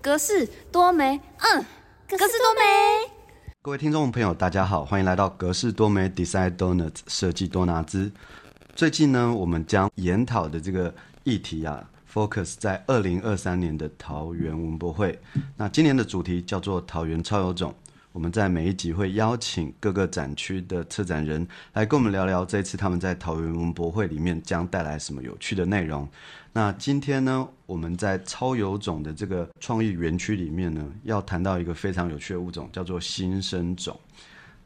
格式多美，嗯，格式多美。各位听众朋友，大家好，欢迎来到格式多美 Design Donuts 设计多拿兹。最近呢，我们将研讨的这个议题啊，focus 在二零二三年的桃园文博会。那今年的主题叫做桃园超有种。我们在每一集会邀请各个展区的策展人来跟我们聊聊这次他们在桃园文博会里面将带来什么有趣的内容。那今天呢，我们在超有种的这个创意园区里面呢，要谈到一个非常有趣的物种，叫做新生种。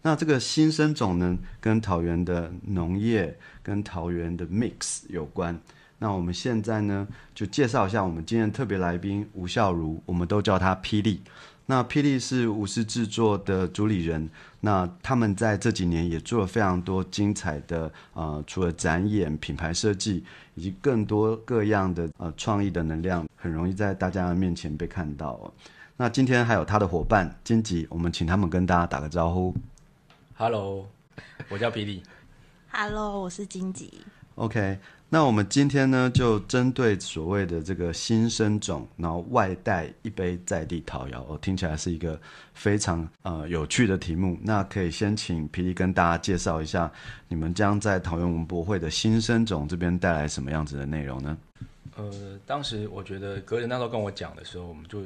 那这个新生种呢，跟桃园的农业跟桃园的 mix 有关。那我们现在呢，就介绍一下我们今天特别来宾吴孝如，我们都叫他霹雳。那霹雳是舞狮制作的主理人，那他们在这几年也做了非常多精彩的呃，除了展演、品牌设计，以及更多各样的呃创意的能量，很容易在大家的面前被看到。那今天还有他的伙伴金吉，我们请他们跟大家打个招呼。Hello，我叫霹雳。Hello，我是金吉。OK。那我们今天呢，就针对所谓的这个新生种，然后外带一杯在地桃窑，哦，听起来是一个非常呃有趣的题目。那可以先请皮皮跟大家介绍一下，你们将在桃园文博会的新生种这边带来什么样子的内容呢？呃，当时我觉得格人那时候跟我讲的时候，我们就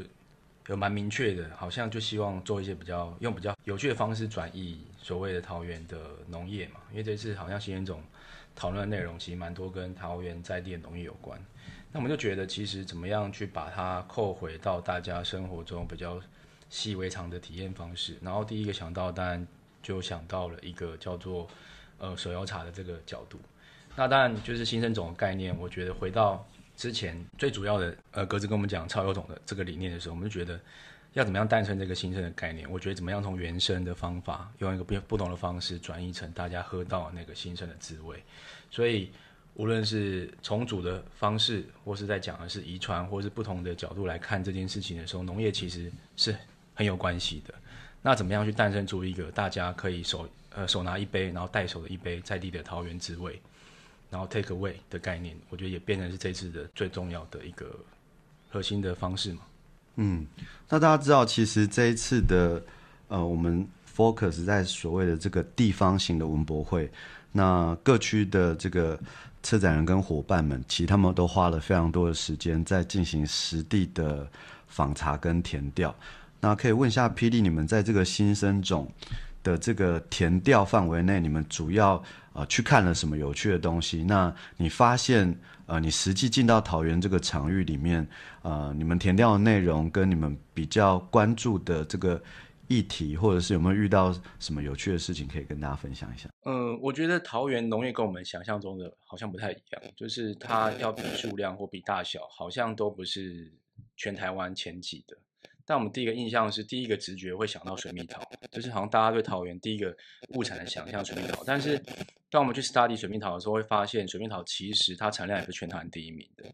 有蛮明确的，好像就希望做一些比较用比较有趣的方式转移所谓的桃园的农业嘛，因为这次好像新生种。讨论的内容其实蛮多，跟桃园在地的农业有关。那我们就觉得，其实怎么样去把它扣回到大家生活中比较习以为常的体验方式。然后第一个想到，当然就想到了一个叫做呃手摇茶的这个角度。那当然就是新生种的概念。我觉得回到之前最主要的呃格子跟我们讲超有种的这个理念的时候，我们就觉得。要怎么样诞生这个新生的概念？我觉得怎么样从原生的方法，用一个不不同的方式转移成大家喝到那个新生的滋味。所以无论是重组的方式，或是在讲的是遗传，或是不同的角度来看这件事情的时候，农业其实是很有关系的。那怎么样去诞生出一个大家可以手呃手拿一杯，然后带手的一杯在地的桃园滋味，然后 take away 的概念，我觉得也变成是这次的最重要的一个核心的方式嘛。嗯，那大家知道，其实这一次的呃，我们 focus 在所谓的这个地方型的文博会，那各区的这个策展人跟伙伴们，其实他们都花了非常多的时间在进行实地的访查跟填调。那可以问一下霹雳，你们在这个新生种的这个填调范围内，你们主要呃去看了什么有趣的东西？那你发现？呃，你实际进到桃园这个场域里面，呃，你们填调的内容跟你们比较关注的这个议题，或者是有没有遇到什么有趣的事情，可以跟大家分享一下？嗯，我觉得桃园农业跟我们想象中的好像不太一样，就是它要比数量或比大小，好像都不是全台湾前几的。但我们第一个印象是，第一个直觉会想到水蜜桃，就是好像大家对桃园第一个物产的想象水蜜桃。但是，当我们去 study 水蜜桃的时候，会发现水蜜桃其实它产量也是全台湾第一名的。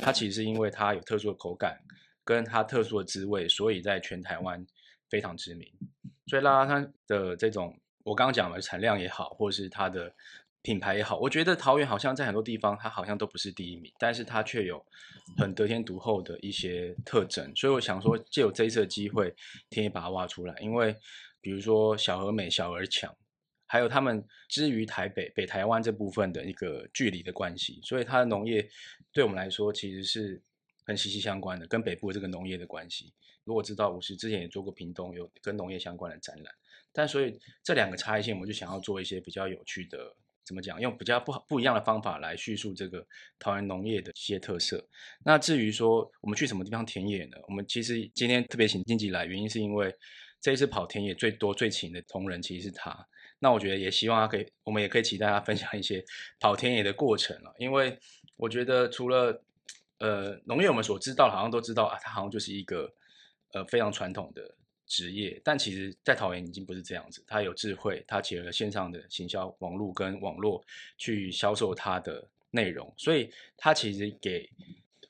它其实因为它有特殊的口感，跟它特殊的滋味，所以在全台湾非常知名。所以拉拉山的这种，我刚刚讲了产量也好，或是它的。品牌也好，我觉得桃园好像在很多地方，它好像都不是第一名，但是它却有很得天独厚的一些特征。所以我想说，借有这一次的机会，天也把它挖出来。因为比如说小而美、小而强，还有他们之于台北、北台湾这部分的一个距离的关系，所以它的农业对我们来说其实是很息息相关的，跟北部这个农业的关系。如果知道，我是之前也做过屏东有跟农业相关的展览，但所以这两个差异性，我就想要做一些比较有趣的。怎么讲？用比较不好不一样的方法来叙述这个桃园农业的一些特色。那至于说我们去什么地方田野呢？我们其实今天特别请经济来，原因是因为这一次跑田野最多最勤的同仁其实是他。那我觉得也希望他可以，我们也可以期待他分享一些跑田野的过程了。因为我觉得除了呃农业，我们所知道好像都知道啊，它好像就是一个呃非常传统的。职业，但其实，在桃园已经不是这样子。他有智慧，他结合线上的行销网络跟网络去销售他的内容，所以他其实给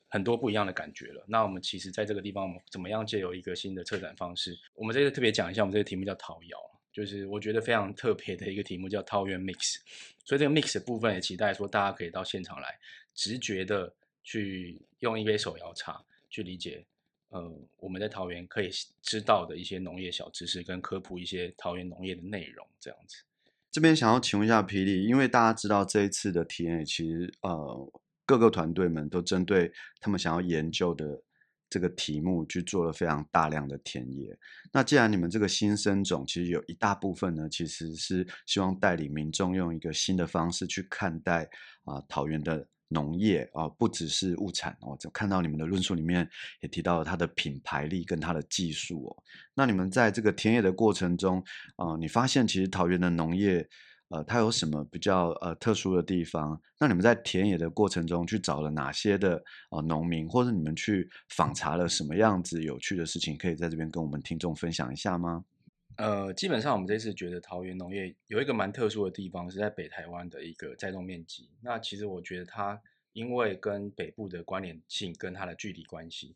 很多不一样的感觉了。那我们其实在这个地方，我们怎么样借由一个新的策展方式？我们这个特别讲一下，我们这个题目叫桃窑，就是我觉得非常特别的一个题目，叫桃园 mix。所以这个 mix 的部分也期待说，大家可以到现场来，直觉的去用一杯手摇茶去理解。呃我们在桃园可以知道的一些农业小知识，跟科普一些桃园农业的内容，这样子。这边想要请问一下霹雳，因为大家知道这一次的体验，其实呃各个团队们都针对他们想要研究的这个题目去做了非常大量的田野。那既然你们这个新生种其实有一大部分呢，其实是希望带领民众用一个新的方式去看待啊桃园的。农业啊，不只是物产哦，就看到你们的论述里面也提到了它的品牌力跟它的技术哦。那你们在这个田野的过程中啊，你发现其实桃园的农业呃，它有什么比较呃特殊的地方？那你们在田野的过程中去找了哪些的啊农民，或者你们去访查了什么样子有趣的事情，可以在这边跟我们听众分享一下吗？呃，基本上我们这次觉得桃园农业有一个蛮特殊的地方，是在北台湾的一个栽种面积。那其实我觉得它因为跟北部的关联性跟它的距离关系，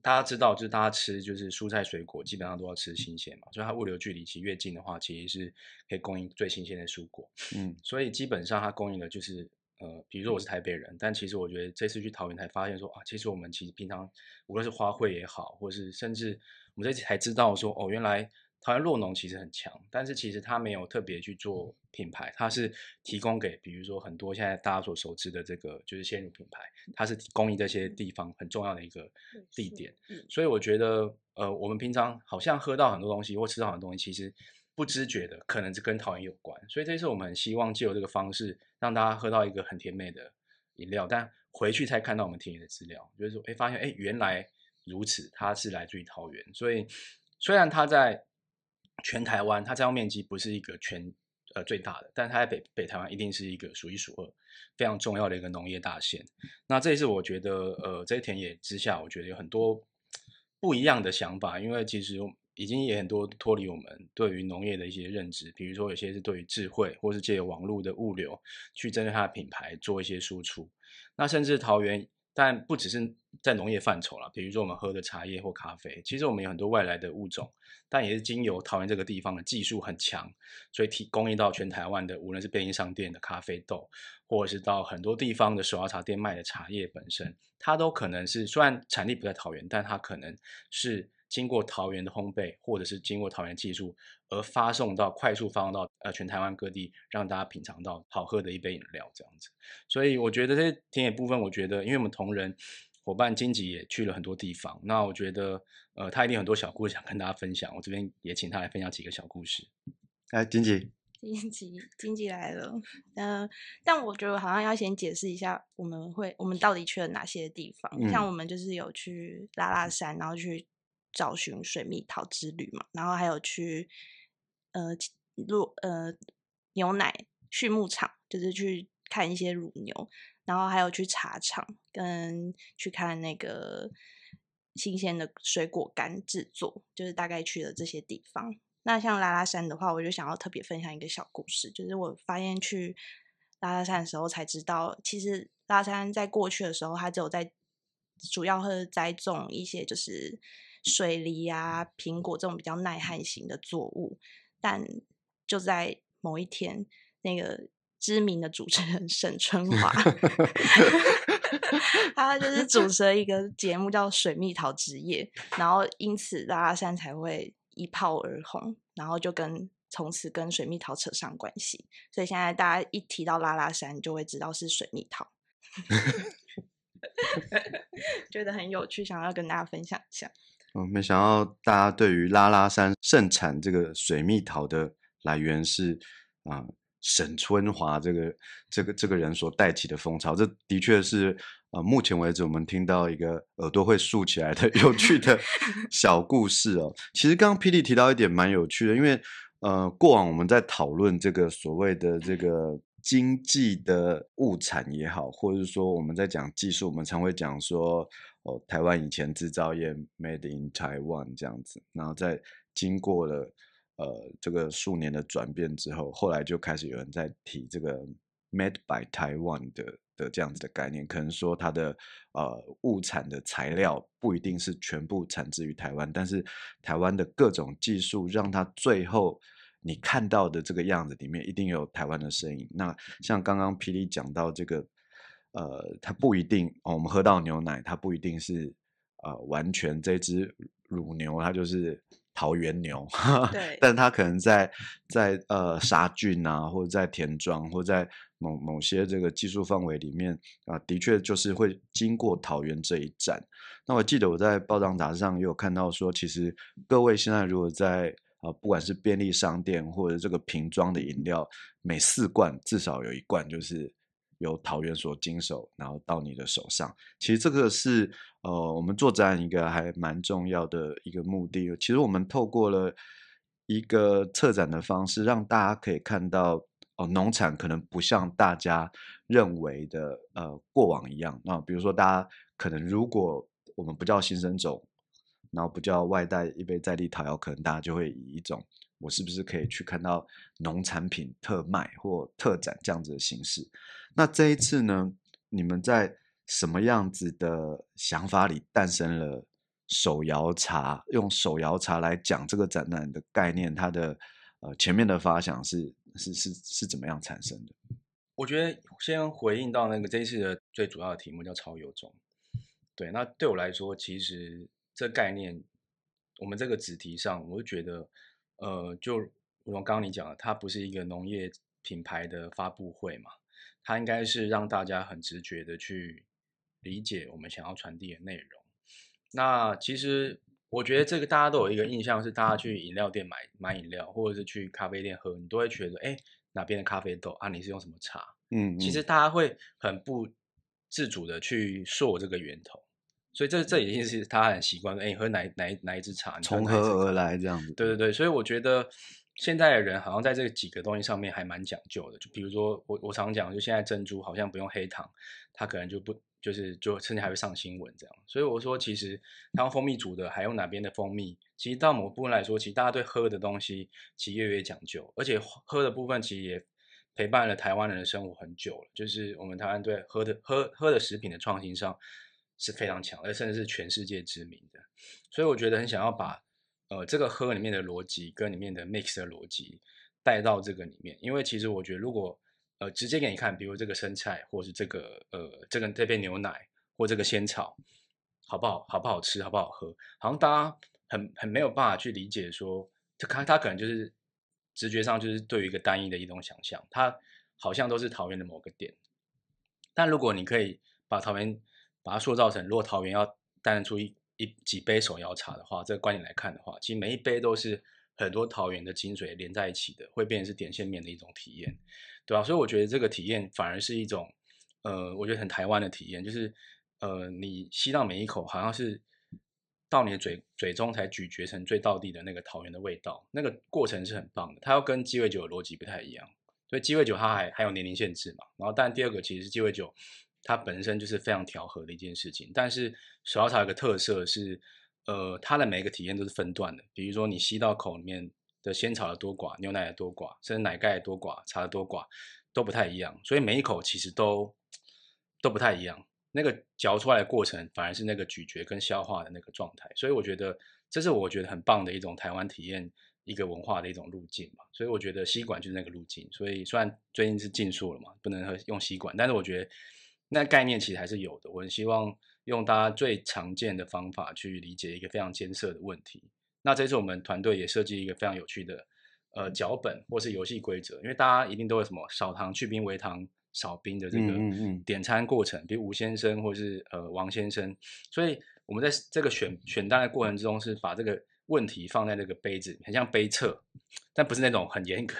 大家知道就是大家吃就是蔬菜水果基本上都要吃新鲜嘛，所以它物流距离其实越近的话，其实是可以供应最新鲜的蔬果。嗯，所以基本上它供应的就是呃，比如说我是台北人，但其实我觉得这次去桃园才发现说啊，其实我们其实平常无论是花卉也好，或是甚至我们这次才知道说哦，原来。桃园洛农其实很强，但是其实它没有特别去做品牌，它是提供给比如说很多现在大家所熟知的这个就是鲜乳品牌，它是供应这些地方很重要的一个地点。所以我觉得，呃，我们平常好像喝到很多东西或吃到很多东西，其实不知觉的可能是跟桃园有关。所以这次我们很希望借由这个方式让大家喝到一个很甜美的饮料，但回去才看到我们田野的资料，就是说，哎，发现哎原来如此，它是来自于桃园。所以虽然它在全台湾，它占用面积不是一个全呃最大的，但它在北北台湾一定是一个数一数二非常重要的一个农业大县。那这也是我觉得，呃，在田野之下，我觉得有很多不一样的想法，因为其实已经也很多脱离我们对于农业的一些认知，比如说有些是对于智慧，或是借由网络的物流去针对它的品牌做一些输出。那甚至桃园。但不只是在农业范畴了，比如说我们喝的茶叶或咖啡，其实我们有很多外来的物种，但也是经由桃园这个地方的技术很强，所以提供应到全台湾的，无论是便利商店的咖啡豆，或者是到很多地方的手摇茶店卖的茶叶本身，它都可能是虽然产地不在桃园，但它可能是。经过桃园的烘焙，或者是经过桃园技术而发送到快速发送到呃全台湾各地，让大家品尝到好喝的一杯饮料这样子。所以我觉得这些田野部分，我觉得因为我们同仁伙伴金吉也去了很多地方，那我觉得呃他一定很多小故事想跟大家分享。我这边也请他来分享几个小故事。哎，金吉，金吉，金吉来了。嗯，但我觉得好像要先解释一下，我们会我们到底去了哪些地方？像我们就是有去拉拉山，然后去。找寻水蜜桃之旅嘛，然后还有去呃乳呃牛奶畜牧场，就是去看一些乳牛，然后还有去茶厂跟去看那个新鲜的水果干制作，就是大概去了这些地方。那像拉拉山的话，我就想要特别分享一个小故事，就是我发现去拉拉山的时候才知道，其实拉山在过去的时候，它只有在主要会栽种一些就是。水梨啊，苹果这种比较耐旱型的作物，但就在某一天，那个知名的主持人沈春华，他就是主持了一个节目叫《水蜜桃之夜》，然后因此拉拉山才会一炮而红，然后就跟从此跟水蜜桃扯上关系，所以现在大家一提到拉拉山，就会知道是水蜜桃，觉得很有趣，想要跟大家分享一下。嗯，没想到大家对于拉拉山盛产这个水蜜桃的来源是啊沈春华这个这个这个人所带起的风潮，这的确是啊目前为止我们听到一个耳朵会竖起来的 有趣的小故事哦。其实刚刚霹雳提到一点蛮有趣的，因为呃过往我们在讨论这个所谓的这个经济的物产也好，或者是说我们在讲技术，我们常会讲说。哦，台湾以前制造业 made in Taiwan 这样子，然后在经过了呃这个数年的转变之后，后来就开始有人在提这个 made by Taiwan 的的这样子的概念，可能说它的呃物产的材料不一定是全部产自于台湾，但是台湾的各种技术让它最后你看到的这个样子里面一定有台湾的身影。那像刚刚霹雳讲到这个。呃，它不一定。我们喝到牛奶，它不一定是呃完全这只乳牛它就是桃园牛，对 但它可能在在呃杀菌啊，或者在田庄，或者在某某些这个技术范围里面啊、的确就是会经过桃园这一站。那我记得我在报章杂志上也有看到说，其实各位现在如果在啊、不管是便利商店或者这个瓶装的饮料，每四罐至少有一罐就是由桃园所经手，然后到你的手上。其实这个是呃我们做展览一个还蛮重要的一个目的。其实我们透过了一个策展的方式，让大家可以看到哦，农产可能不像大家认为的呃过往一样。那比如说大家可能如果我们不叫新生种，然后不叫外带一杯在地桃窑，可能大家就会以一种我是不是可以去看到农产品特卖或特展这样子的形式。那这一次呢，你们在什么样子的想法里诞生了手摇茶？用手摇茶来讲这个展览的概念，它的呃前面的发想是是是是怎么样产生的？我觉得先回应到那个这一次的最主要的题目叫超有种。对，那对我来说，其实这概念，我们这个子题上，我就觉得，呃，就如同刚刚你讲的，它不是一个农业品牌的发布会嘛，它应该是让大家很直觉的去理解我们想要传递的内容。那其实我觉得这个大家都有一个印象，是大家去饮料店买买饮料，或者是去咖啡店喝，你都会觉得，哎，哪边的咖啡豆啊？你是用什么茶？嗯，其实大家会很不自主的去溯这个源头，所以这这已经是他很习惯。哎，你喝哪哪哪一支茶？从何而来这样子？对对对，所以我觉得现在的人好像在这几个东西上面还蛮讲究的。就比如说我我常讲，就现在珍珠好像不用黑糖，它可能就不就是就甚至还会上新闻这样。所以我说，其实它用蜂蜜煮的，还用哪边的蜂蜜，其实到某部分来说，其实大家对喝的东西其实越越讲究，而且喝的部分其实也陪伴了台湾人的生活很久了。就是我们台湾对喝的喝喝的食品的创新上是非常强，而甚至是全世界知名的。所以我觉得很想要把呃这个喝里面的逻辑跟里面的 mix 的逻辑带到这个里面，因为其实我觉得如果呃直接给你看，比如这个生菜，或是这个呃这个这杯牛奶或这个仙草，好不好好不好吃，好不好喝，好像大家很很没有办法去理解说，这它它可能就是直觉上就是对于一个单一的一种想象，它好像都是桃园的某个点，但如果你可以把桃园把它塑造成，如果桃园要诞生出一一几杯手摇茶的话，这个观点来看的话，其实每一杯都是很多桃园的精髓连在一起的，会变成是点线面的一种体验，对吧、所以我觉得这个体验反而是一种，呃，我觉得很台湾的体验，就是呃，你吸到每一口，好像是到你的嘴嘴中才咀嚼成最到地的那个桃园的味道，那个过程是很棒的。它要跟鸡尾酒的逻辑不太一样，所以鸡尾酒它还还有年龄限制嘛。然后，但第二个其实是鸡尾酒它本身就是非常调和的一件事情。但是手摇茶有个特色是，呃，它的每一个体验都是分段的。比如说你吸到口里面的仙草的多寡、牛奶的多寡，甚至奶盖的多寡、茶的多寡都不太一样，所以每一口其实都都不太一样。那个嚼出来的过程，反而是那个咀嚼跟消化的那个状态。所以我觉得这是我觉得很棒的一种台湾体验一个文化的一种路径嘛。所以我觉得吸管就是那个路径。所以虽然最近是禁塑了嘛，不能喝用吸管，但是我觉得那概念其实还是有的。我很希望用大家最常见的方法去理解一个非常艰涩的问题。那这次我们团队也设计一个非常有趣的呃脚本或是游戏规则，因为大家一定都有什么少糖去冰为糖。少冰的这个点餐过程，比如吴先生或是呃王先生，所以我们在这个选选单的过程之中，是把这个问题放在那个杯子，很像杯测，但不是那种很严格，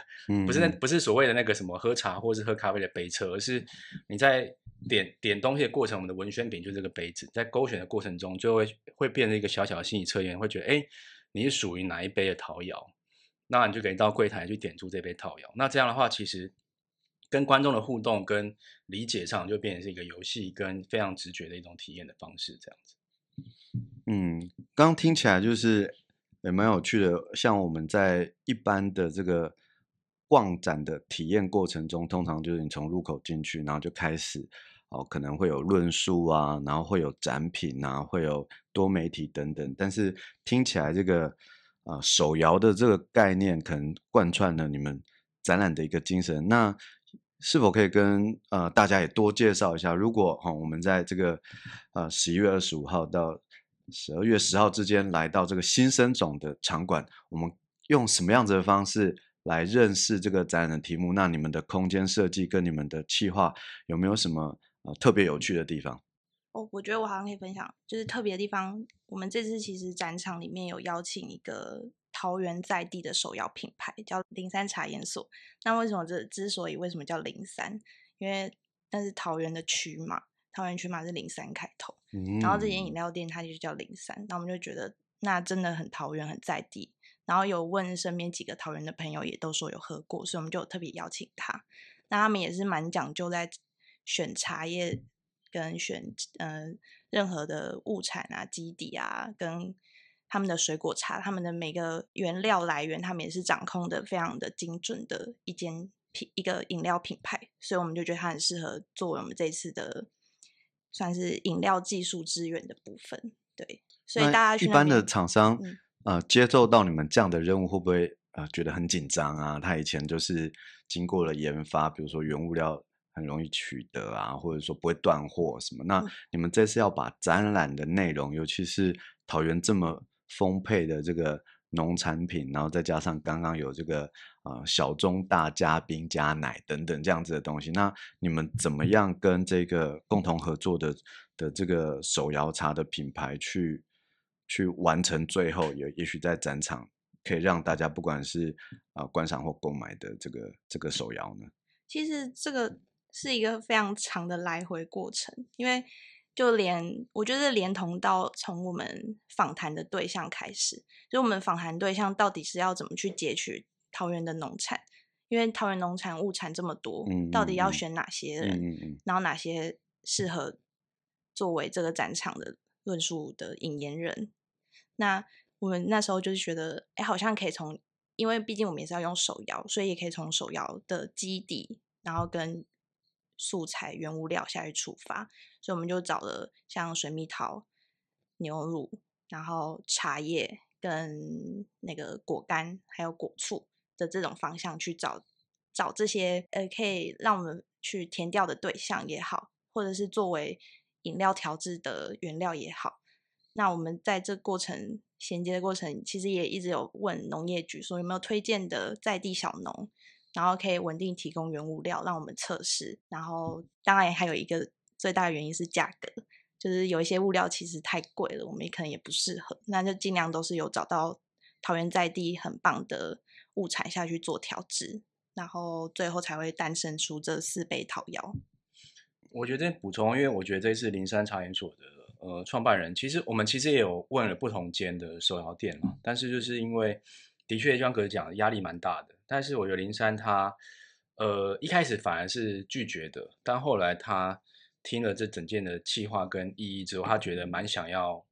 不是那嗯不是所谓的那个什么喝茶或是喝咖啡的杯测，而是你在点点东西的过程，我们的文宣品就是这个杯子，在勾选的过程中，就会会变成一个小小的心理测验，会觉得哎，你是属于哪一杯的陶窑，那你就可以到柜台去点出这杯陶窑。那这样的话，其实跟观众的互动跟理解上，就变成是一个游戏跟非常直觉的一种体验的方式，这样子。嗯，刚刚听起来就是也蛮有趣的。像我们在一般的这个逛展的体验过程中，通常就是你从入口进去，然后就开始哦，可能会有论述啊，然后会有展品啊，会有多媒体等等。但是听起来这个啊、呃手摇的这个概念，可能贯穿了你们展览的一个精神。那是否可以跟呃大家也多介绍一下？如果哈、我们在这个呃十一月二十五号到十二月十号之间来到这个新生种的场馆，我们用什么样子的方式来认识这个展览的题目？那你们的空间设计跟你们的企划有没有什么呃特别有趣的地方？哦，我觉得我好像可以分享，就是特别的地方。我们这次其实展场里面有邀请一个桃园在地的首要品牌，叫零三茶研所。那为什么这之所以为什么叫零三？因为那是桃园的区嘛，桃园区嘛是零三开头。然后这间饮料店它就叫零三，那我们就觉得那真的很桃园，很在地。然后有问身边几个桃园的朋友，也都说有喝过，所以我们就特别邀请他。那他们也是蛮讲究在选茶叶。跟选呃任何的物产啊基底啊，跟他们的水果茶，他们的每个原料来源，他们也是掌控的非常的精准的一间品一个饮料品牌，所以我们就觉得它很适合作为我们这次的算是饮料技术资源的部分。对，所以大家一般的厂商呃接受到你们这样的任务，会不会呃觉得很紧张啊？他以前就是经过了研发，比如说原物料。很容易取得啊，或者说不会断货什么。那你们这次要把展览的内容，尤其是桃园这么丰沛的这个农产品，然后再加上刚刚有这个呃小中大加冰加奶等等这样子的东西，那你们怎么样跟这个共同合作的的这个手摇茶的品牌去去完成最后也也许在展场可以让大家不管是啊观赏或购买的这个这个手摇呢？其实这个。是一个非常长的来回过程，因为就连我觉得连同到从我们访谈的对象开始，就我们访谈对象到底是要怎么去截取桃园的农产，因为桃园农产物产这么多，到底要选哪些人，然后哪些适合作为这个展场的论述的引言人？那我们那时候就是觉得，哎，好像可以从，因为毕竟我们也是要用手摇，所以也可以从手摇的基底，然后跟素材原物料下去出发，所以我们就找了像水蜜桃、牛乳，然后茶叶跟那个果干，还有果醋的这种方向去找找这些呃，可以让我们去填掉的对象也好，或者是作为饮料调制的原料也好。那我们在这过程衔接的过程，其实也一直有问农业局说有没有推荐的在地小农。然后可以稳定提供原物料让我们测试，然后当然还有一个最大的原因是价格，就是有一些物料其实太贵了，我们也可能也不适合，那就尽量都是有找到桃园在地很棒的物产下去做调制，然后最后才会诞生出这四杯桃窑。我觉得补充，因为我觉得这次灵山茶研所的呃创办人，其实我们其实也有问了不同间的手摇店嘛，但是就是因为的确像哥讲，压力蛮大的。但是我觉得林珊他，呃，一开始反而是拒绝的，但后来他听了这整件的气划跟意义之后，他觉得蛮想要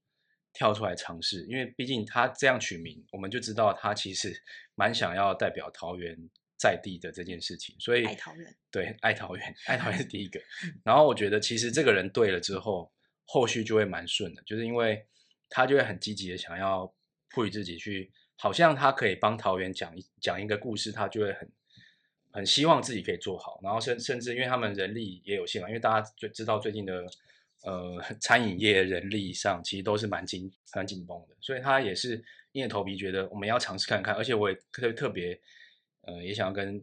跳出来尝试，因为毕竟他这样取名，我们就知道他其实 蛮想要代表桃园在地的这件事情，所以爱桃园，对，爱桃园，爱桃园是第一个。然后我觉得其实这个人对了之后，后续就会蛮顺的，就是因为他就会很积极的想要赋予自己去。好像他可以帮桃园讲一讲一个故事，他就会很很希望自己可以做好，然后甚甚至因为他们人力也有限嘛，因为大家最知道最近的呃餐饮业人力上其实都是蛮紧很紧绷的，所以他也是硬着头皮觉得我们要尝试看看，而且我也特特别呃也想要跟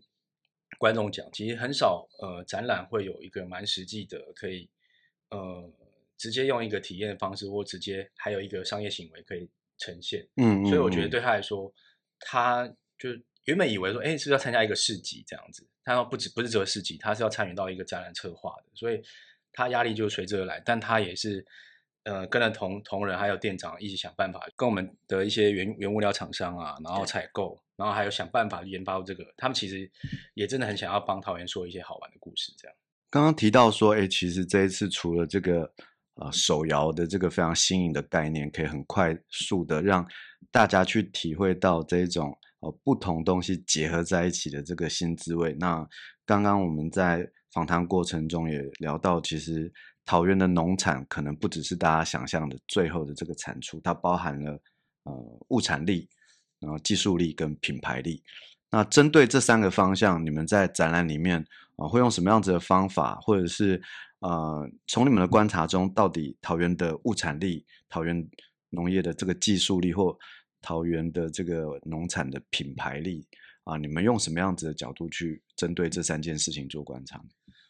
观众讲，其实很少呃展览会有一个蛮实际的可以呃直接用一个体验的方式，或直接还有一个商业行为可以。呈现，嗯，所以我觉得对他来说，他就原本以为说，哎，是要参加一个市集这样子，他说不止不是这个市集，他是要参与到一个展览策划的，所以他压力就随之而来。但他也是，呃，跟着同同仁还有店长一起想办法，跟我们的一些原原物料厂商啊，然后采购，然后还有想办法研发这个。他们其实也真的很想要帮桃园说一些好玩的故事。这样，刚刚提到说，哎，其实这一次除了这个。啊，手摇的这个非常新颖的概念，可以很快速的让大家去体会到这种呃不同东西结合在一起的这个新滋味。那刚刚我们在访谈过程中也聊到，其实桃园的农产可能不只是大家想象的最后的这个产出，它包含了呃物产力、然后技术力跟品牌力。那针对这三个方向，你们在展览里面啊会用什么样子的方法，或者是？呃，从你们的观察中，到底桃园的物产力、桃园农业的这个技术力或桃园的这个农产的品牌力啊，你们用什么样子的角度去针对这三件事情做观察？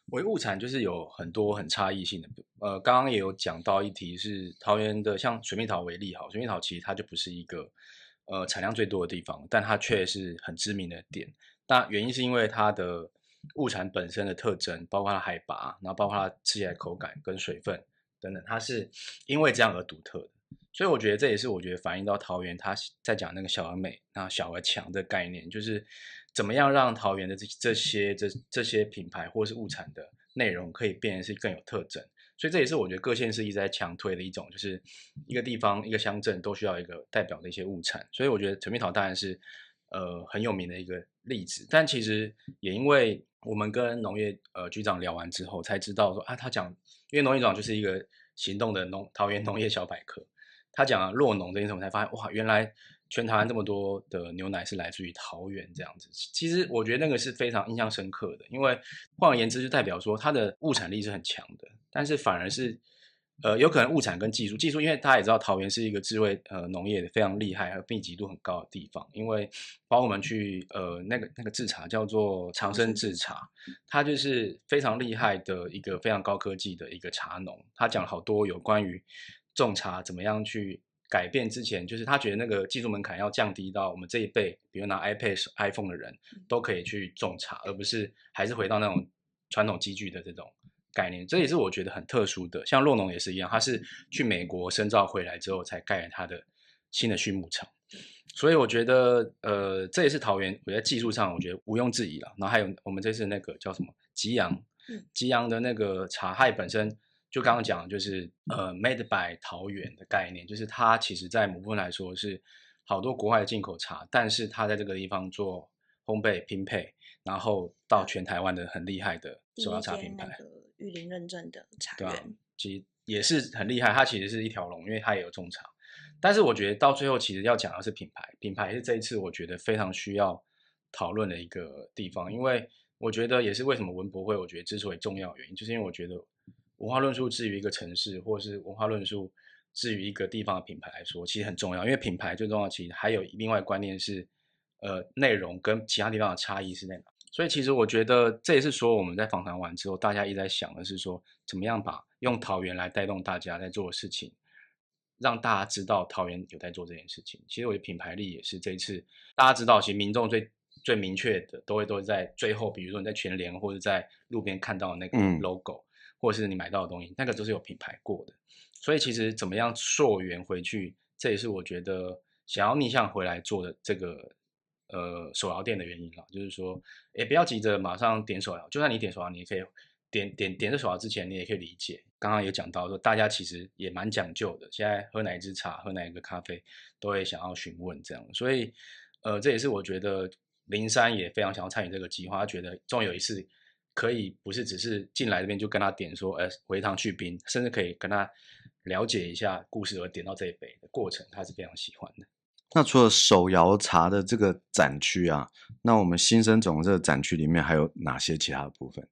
为物产就是有很多很差异性的，呃，刚刚也有讲到一题是桃园的，像水蜜桃为例，哈，水蜜桃其实它就不是一个呃产量最多的地方，但它却是很知名的点。那原因是因为它的物产本身的特征，包括它海拔，然后包括它吃起来口感跟水分等等，它是因为这样而独特的。所以我觉得这也是我觉得反映到桃园，他在讲那个小而美，那小而强的概念，就是怎么样让桃园的这这些这这些品牌或是物产的内容可以变得是更有特征。所以这也是我觉得各县市一直在强推的一种，就是一个地方一个乡镇都需要一个代表的一些物产。所以我觉得陈皮桃当然是呃很有名的一个例子，但其实也因为我们跟农业呃局长聊完之后才知道说啊，他讲因为农业局长就是一个行动的农桃园农业小百科。他讲弱农这件事，我才发现哇，原来全台湾这么多的牛奶是来自于桃园这样子。其实我觉得那个是非常印象深刻的，因为换而言之，就代表说它的物产力是很强的，但是反而是呃，有可能物产跟技术，技术，因为大家也知道桃园是一个智慧呃农业非常厉害和密集度很高的地方，因为包括我们去呃那个那个制茶叫做长生制茶，它就是非常厉害的一个非常高科技的一个茶农，他讲了好多有关于。种茶怎么样去改变？之前就是他觉得那个技术门槛要降低到我们这一辈，比如拿 iPad、iPhone 的人都可以去种茶，而不是还是回到那种传统机具的这种概念。这也是我觉得很特殊的。像洛农也是一样，他是去美国深造回来之后才盖了他的新的畜牧场。所以我觉得，呃，这也是桃园，我在技术上我觉得毋庸置疑了。然后还有我们这次那个叫什么吉阳，吉阳的那个茶害本身。就刚刚讲，就是呃，made by 桃园的概念，就是它其实在某部分来说是好多国外的进口茶，但是它在这个地方做烘焙拼配，然后到全台湾的很厉害的手摇茶品牌，玉林认证的茶园，其实也是很厉害。它其实是一条龙，因为它也有种茶。但是我觉得到最后，其实要讲的是品牌，品牌是这一次我觉得非常需要讨论的一个地方，因为我觉得也是为什么文博会我觉得之所以重要原因，就是因为我觉得。文化论述至于一个城市，或是文化论述至于一个地方的品牌来说，其实很重要。因为品牌最重要，其实还有另外观念是，呃，内容跟其他地方的差异是在哪。所以其实我觉得这也是说我们在访谈完之后，大家一直在想的是说，怎么样把用桃园来带动大家在做的事情，让大家知道桃园有在做这件事情。其实我觉得品牌力也是这一次大家知道，其实民众最最明确的都会都在最后，比如说你在全联或者在路边看到那个 logo。或者是你买到的东西，那个都是有品牌过的，所以其实怎么样溯源回去，这也是我觉得想要逆向回来做的这个呃手摇店的原因了。就是说，也不要急着马上点手摇，就算你点手摇，你也可以点点点这手摇之前，你也可以理解。刚刚也讲到说，大家其实也蛮讲究的，现在喝哪一支茶，喝哪一个咖啡，都会想要询问这样。所以，呃，这也是我觉得林山也非常想要参与这个计划，他觉得终于有一次。可以不是只是进来这边就跟他点说，呃，回一趟去冰，甚至可以跟他了解一下故事而点到这一杯的过程，他是非常喜欢的。那除了手摇茶的这个展区啊，那我们新生种这个展区里面还有哪些其他的部分？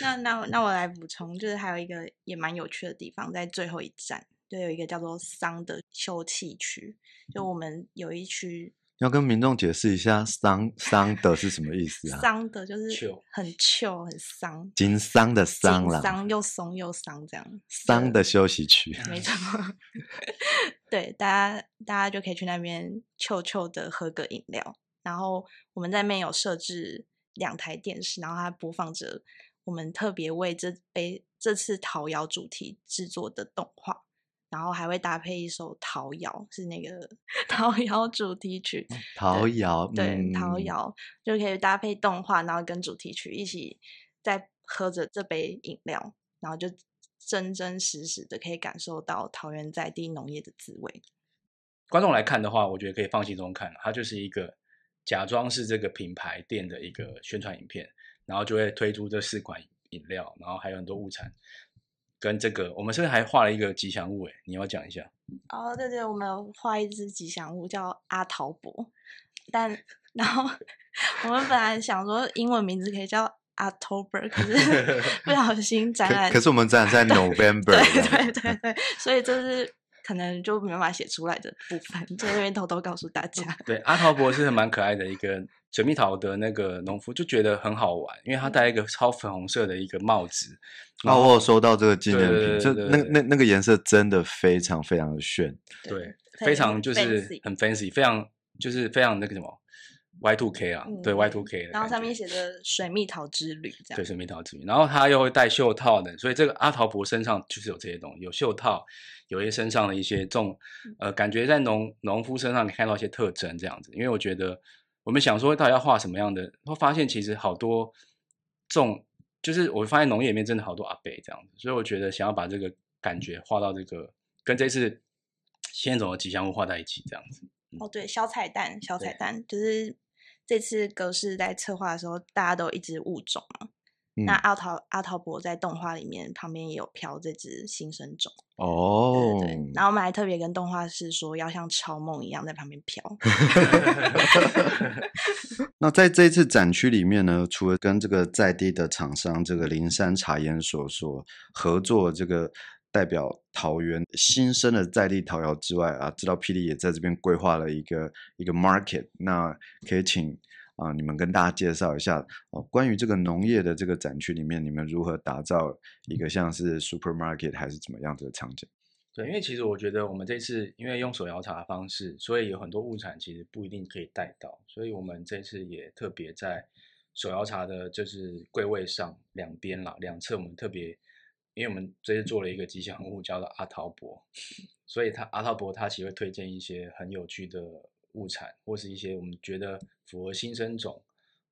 那那那我来补充，就是还有一个也蛮有趣的地方，在最后一站，就有一个叫做桑的休憩区，就我们有一区。要跟民众解释一下“桑桑的”是什么意思啊？桑的就是很旧、很桑，经桑的桑了，桑又松又桑这样。桑的休息区，没错。对，大家大家就可以去那边臭臭的喝个饮料，然后我们在那边有设置两台电视，然后它播放着我们特别为这杯这次陶窑主题制作的动画。然后还会搭配一首陶窑，是那个 陶窑主题曲。陶窑，对，陶谣就可以搭配动画，然后跟主题曲一起在喝着这杯饮料，然后就真真实实的可以感受到桃园在地农业的滋味。观众来看的话，我觉得可以放心中看，它就是一个假装是这个品牌店的一个宣传影片，然后就会推出这四款饮料，然后还有很多物产。跟这个，我们是不是还画了一个吉祥物？哎，你要讲一下。哦，对对，我们画一只吉祥物叫阿桃伯，但 然后我们本来想说英文名字可以叫 October，可是 不小心展览。可是我们展览在 November。对对对对，所以就是可能就没办法写出来的部分，在那边偷偷告诉大家。对，阿桃伯是蛮可爱的一个水蜜桃的那个农夫，就觉得很好玩，因为他戴一个超粉红色的一个帽子。啊，我有收到这个纪念品，就那那那个颜色真的非常非常的炫。对，很非常就是很 fancy，非常就是非常那个什么 Y two K 啊，对嗯 Y two K 的。然后上面写着“水蜜桃之旅”这样对，。水蜜桃之旅，然后他又会戴袖套的，所以这个阿桃伯身上就是有这些东西，有袖套，有一些身上的一些这种呃，感觉在农农夫身上你看到一些特征这样子。因为我觉得我们想说到底要画什么样的，会发现其实好多这种，就是我发现农业里面真的好多阿贝这样子，所以我觉得想要把这个感觉画到这个跟这次先总的吉祥物画在一起这样子。哦，对，小彩蛋，小彩蛋就是这次格式在策划的时候，大家都一直物种嘛。那嗯阿桃阿桃伯在动画里面旁边也有飘这只新生种，哦对对对。然后我们还特别跟动画师说，要像超梦一样在旁边飘。那在这一次展区里面呢，除了跟这个在地的厂商这个灵山茶研所所合作，这个代表桃园新生的在地桃窑之外啊，知道霹雳也在这边规划了一个一个 market，那可以请啊你们跟大家介绍一下哦，关于这个农业的这个展区里面，你们如何打造一个像是 supermarket 还是怎么样子的场景？对，因为其实我觉得我们这次因为用手摇茶的方式，所以有很多物产其实不一定可以带到，所以我们这次也特别在手摇茶的就是柜位上两边啦，两侧我们特别，因为我们这次做了一个吉祥物叫做阿陶伯，所以他阿陶伯他其实会推荐一些很有趣的物产，或是一些我们觉得符合新生种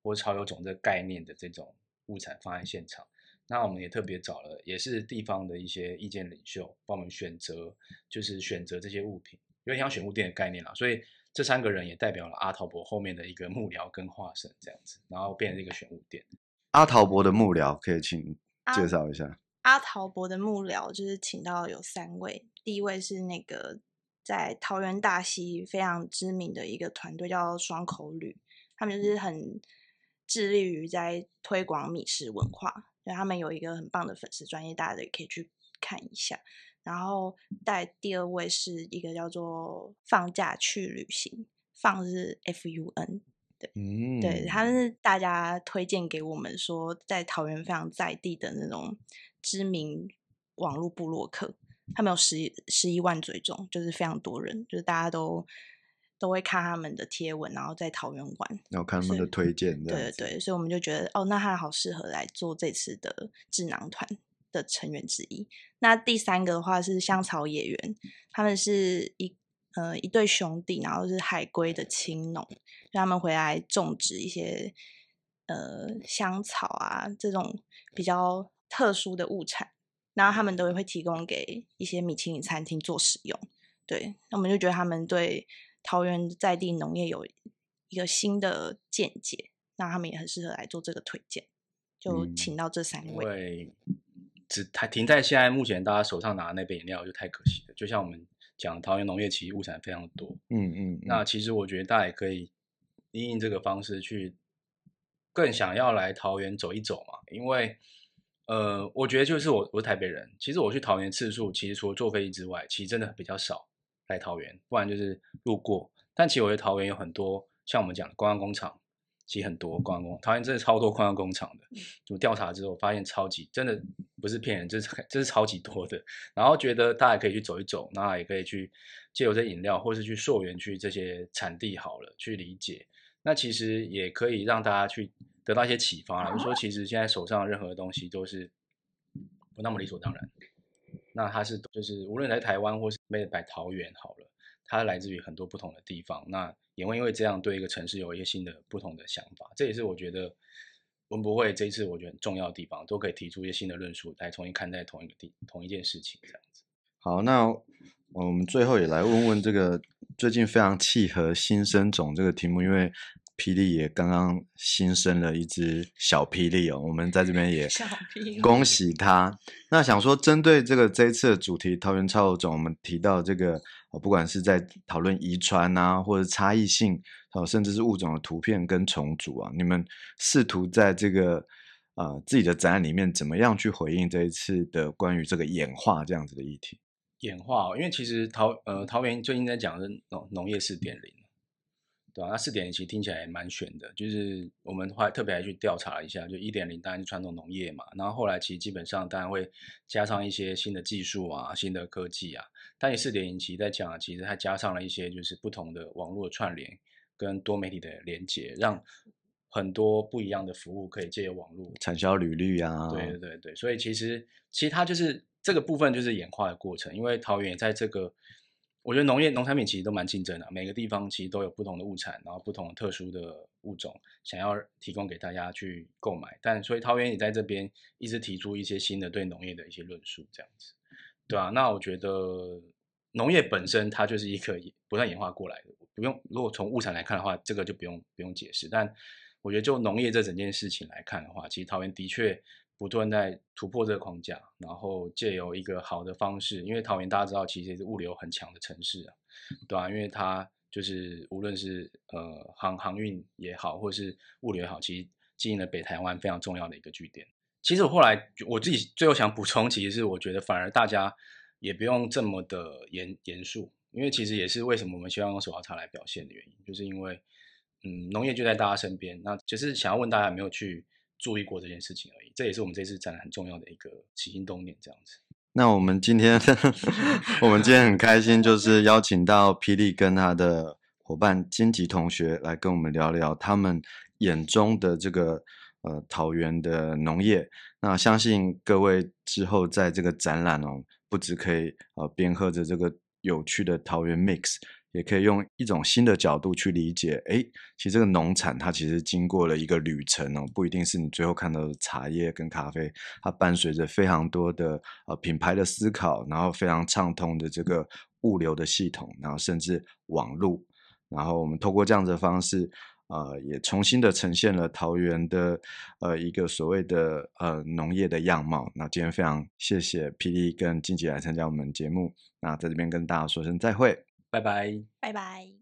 或潮有种这个概念的这种物产放在现场。那我们也特别找了，也是地方的一些意见领袖，帮我们选择，就是选择这些物品，有点像选物店的概念啦。所以这三个人也代表了阿陶伯后面的一个幕僚跟化身这样子，然后变成一个选物店。阿陶伯的幕僚可以请介绍一下。阿陶伯的幕僚就是请到有三位，第一位是那个在桃园大溪非常知名的一个团队叫双口旅，他们就是很致力于在推广米食文化，对他们有一个很棒的粉丝专业，大家也可以去看一下。然后带第二位是一个叫做放假去旅行，放是 F U N，嗯，对，他们是大家推荐给我们说，在桃园非常在地的那种知名网络部落客，他们有十十一万追踪，就是非常多人，就是大家都都会看他们的贴文，然后在桃园玩。然后看他们的推荐，对对对，所以我们就觉得，哦，那他好适合来做这次的智囊团的成员之一。那第三个的话是香草野园，他们是一呃一对兄弟，然后是海龟的青农，让他们回来种植一些呃香草啊这种比较特殊的物产，然后他们都会提供给一些米其林餐厅做使用。对，那我们就觉得他们对桃园在地农业有一个新的见解，那他们也很适合来做这个推荐，就嗯请到这三因位。为只还停在现在目前大家手上拿的那杯饮料就太可惜了。就像我们讲，桃园农业其实物产非常多，嗯嗯，那其实我觉得大家也可以因应这个方式去更想要来桃园走一走嘛，因为呃，我觉得就是我我是台北人，其实我去桃园次数其实除了坐飞机之外，其实真的比较少来桃园，不然就是路过。但其实我觉得桃园有很多像我们讲的观光工厂，其实很多观光工，桃园真的超多观光工厂的。我调查之后发现超级真的不是骗人，这是这是超级多的。然后觉得大家可以去走一走，那也可以去借由这饮料，或是去溯源去这些产地好了，去理解。那其实也可以让大家去得到一些启发了，就是说其实现在手上任何东西都是不那么理所当然。那它是就是无论在台湾或是被摆桃园好了，它来自于很多不同的地方，那也会因为这样对一个城市有一些新的不同的想法。这也是我觉得文博会这一次我觉得很重要的地方，都可以提出一些新的论述来重新看待同一个地同一件事情这样子。好，那我们最后也来问问这个最近非常契合新生种这个题目，因为霹雳也刚刚新生了一只小霹雳哦，我们在这边也 恭喜他。那想说，针对这个这一次的主题桃园超有种，我们提到这个，哦，不管是在讨论遗传啊，或者差异性，哦，甚至是物种的图片跟重组啊，你们试图在这个呃自己的展览里面，怎么样去回应这一次的关于这个演化这样子的议题？演化，哦因为其实桃呃桃园最近在讲的是农农业四点零，对吧？那四点零其实听起来也蛮玄的，就是我们还特别还去调查了一下，就一点零当然是传统农业嘛，然后后来其实基本上当然会加上一些新的技术啊、新的科技啊，但你四点零其实在讲，其实它加上了一些就是不同的网络串联跟多媒体的连接，让很多不一样的服务可以借由网络产销履历啊，对对对对，所以其实其实它就是这个部分就是演化的过程，因为桃园也在这个，我觉得农业农产品其实都蛮竞争的，每个地方其实都有不同的物产，然后不同的特殊的物种想要提供给大家去购买，但所以桃园也在这边一直提出一些新的对农业的一些论述，这样子，对啊，那我觉得农业本身它就是一个不断演化过来的，不用如果从物产来看的话，这个就不用不用解释，但。我觉得就农业这整件事情来看的话，其实桃园的确不断在突破这个框架，然后借由一个好的方式，因为桃园大家知道其实也是物流很强的城市啊，对啊，因为它就是无论是呃航航运也好，或是物流也好，其实经营了北台湾非常重要的一个据点。其实我后来我自己最后想补充，其实是我觉得反而大家也不用这么的严严肃，因为其实也是为什么我们希望用手摇茶来表现的原因，就是因为。嗯，农业就在大家身边，那只是想要问大家有没有去注意过这件事情而已。这也是我们这次展览很重要的一个起心动念，这样子。那我们今天，我们今天很开心，就是邀请到霹雳跟他的伙伴金吉同学来跟我们聊聊他们眼中的这个呃桃园的农业。那相信各位之后在这个展览哦，不只可以呃边喝着这个有趣的桃园 mix。也可以用一种新的角度去理解，哎，其实这个农产它其实经过了一个旅程哦，不一定是你最后看到的茶叶跟咖啡，它伴随着非常多的呃品牌的思考，然后非常畅通的这个物流的系统，然后甚至网络，然后我们透过这样子的方式，呃，也重新的呈现了桃园的呃一个所谓的呃农业的样貌。那今天非常谢谢霹雳跟静姐来参加我们节目，那在这边跟大家说声再会。拜拜，拜拜。